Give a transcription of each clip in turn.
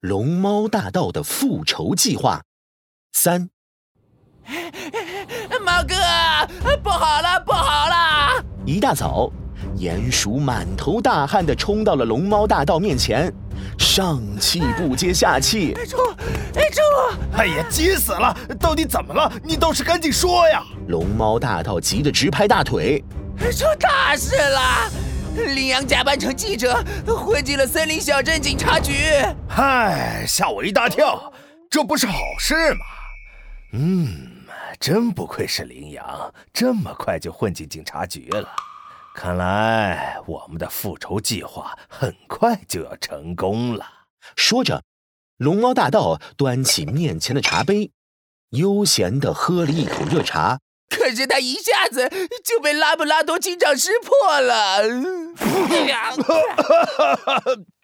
龙猫大盗的复仇计划三。猫哥，不好了，不好了！一大早，鼹鼠满头大汗的冲到了龙猫大道面前，上气不接下气：“猪，哎猪！哎呀，急死了！到底怎么了？你倒是赶紧说呀！”龙猫大道急得直拍大腿：“出大事了！羚羊假扮成记者，混进了森林小镇警察局。”嗨，吓我一大跳！这不是好事吗？嗯。真不愧是羚羊，这么快就混进警察局了。看来我们的复仇计划很快就要成功了。说着，龙猫大盗端起面前的茶杯，悠闲地喝了一口热茶。可是他一下子就被拉布拉多警长识破了。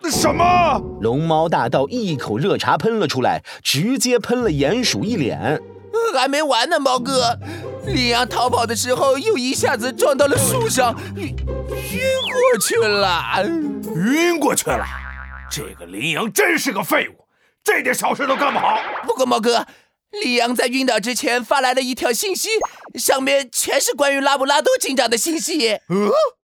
什么？龙猫大盗一口热茶喷了出来，直接喷了鼹鼠一脸。还没完呢，猫哥！羚羊逃跑的时候，又一下子撞到了树上，晕过去了。晕过去了！这个羚羊真是个废物，这点小事都干不好。不过，猫哥，羚羊在晕倒之前发来了一条信息，上面全是关于拉布拉多警长的信息。呃，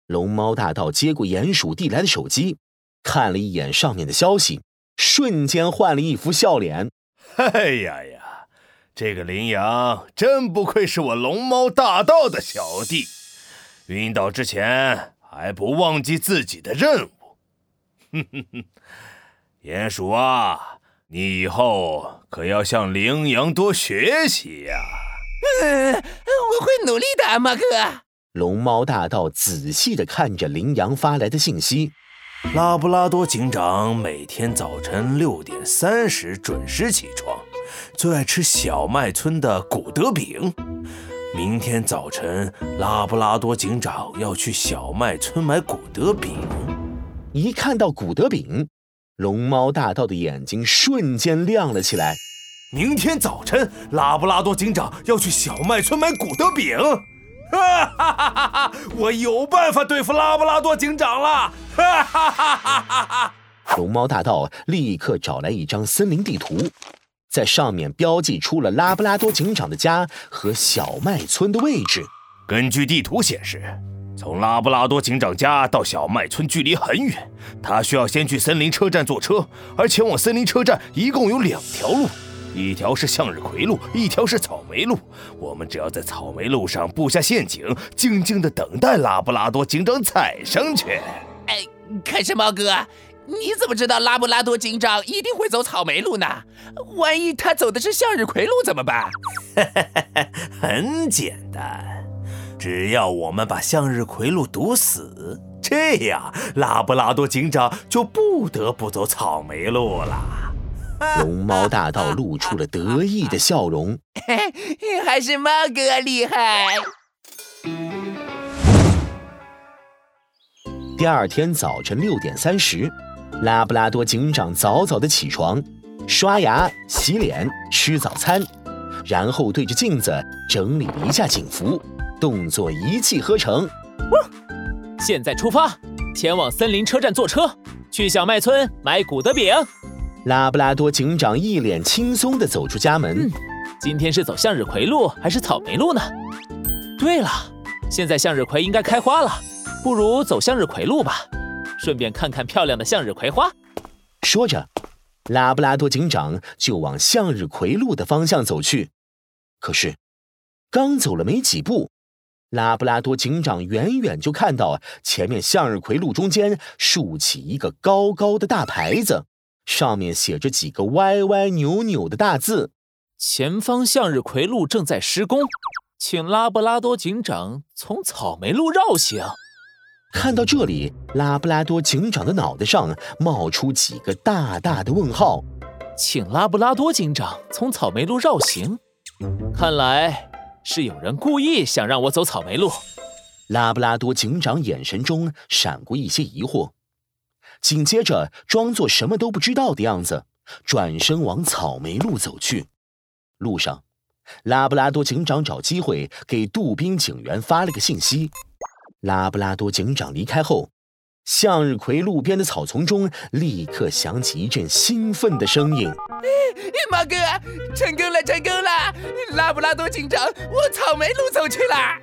龙猫大道接过鼹鼠递来的手机，看了一眼上面的消息，瞬间换了一副笑脸。哎呀呀！这个羚羊真不愧是我龙猫大道的小弟，晕倒之前还不忘记自己的任务。哼哼哼，鼹鼠啊，你以后可要向羚羊多学习呀。嗯，我会努力的，马哥。龙猫大道仔细的看着羚羊发来的信息。拉布拉多警长每天早晨六点三十准时起床，最爱吃小麦村的古德饼。明天早晨，拉布拉多警长要去小麦村买古德饼。一看到古德饼，龙猫大盗的眼睛瞬间亮了起来。明天早晨，拉布拉多警长要去小麦村买古德饼。哈哈哈哈哈！我有办法对付拉布拉多警长了！哈哈哈哈哈！龙猫大盗立刻找来一张森林地图，在上面标记出了拉布拉多警长的家和小麦村的位置。根据地图显示，从拉布拉多警长家到小麦村距离很远，他需要先去森林车站坐车，而前往森林车站一共有两条路。一条是向日葵路，一条是草莓路。我们只要在草莓路上布下陷阱，静静的等待拉布拉多警长踩上去。哎，可是猫哥，你怎么知道拉布拉多警长一定会走草莓路呢？万一他走的是向日葵路怎么办？很简单，只要我们把向日葵路堵死，这样拉布拉多警长就不得不走草莓路了。龙猫大道露出了得意的笑容，还是猫哥厉害。第二天早晨六点三十，拉布拉多警长早早的起床，刷牙、洗脸、吃早餐，然后对着镜子整理了一下警服，动作一气呵成。现在出发，前往森林车站坐车，去小麦村买古德饼。拉布拉多警长一脸轻松地走出家门。今天是走向日葵路还是草莓路呢？对了，现在向日葵应该开花了，不如走向日葵路吧，顺便看看漂亮的向日葵花。说着，拉布拉多警长就往向日葵路的方向走去。可是，刚走了没几步，拉布拉多警长远远就看到前面向日葵路中间竖起一个高高的大牌子。上面写着几个歪歪扭扭的大字：“前方向日葵路正在施工，请拉布拉多警长从草莓路绕行。”看到这里，拉布拉多警长的脑袋上冒出几个大大的问号：“请拉布拉多警长从草莓路绕行，看来是有人故意想让我走草莓路。”拉布拉多警长眼神中闪过一些疑惑。紧接着，装作什么都不知道的样子，转身往草莓路走去。路上，拉布拉多警长找机会给杜宾警员发了个信息。拉布拉多警长离开后，向日葵路边的草丛中立刻响起一阵兴奋的声音：“猫哥，成功了，成功了！拉布拉多警长，往草莓路走去了。”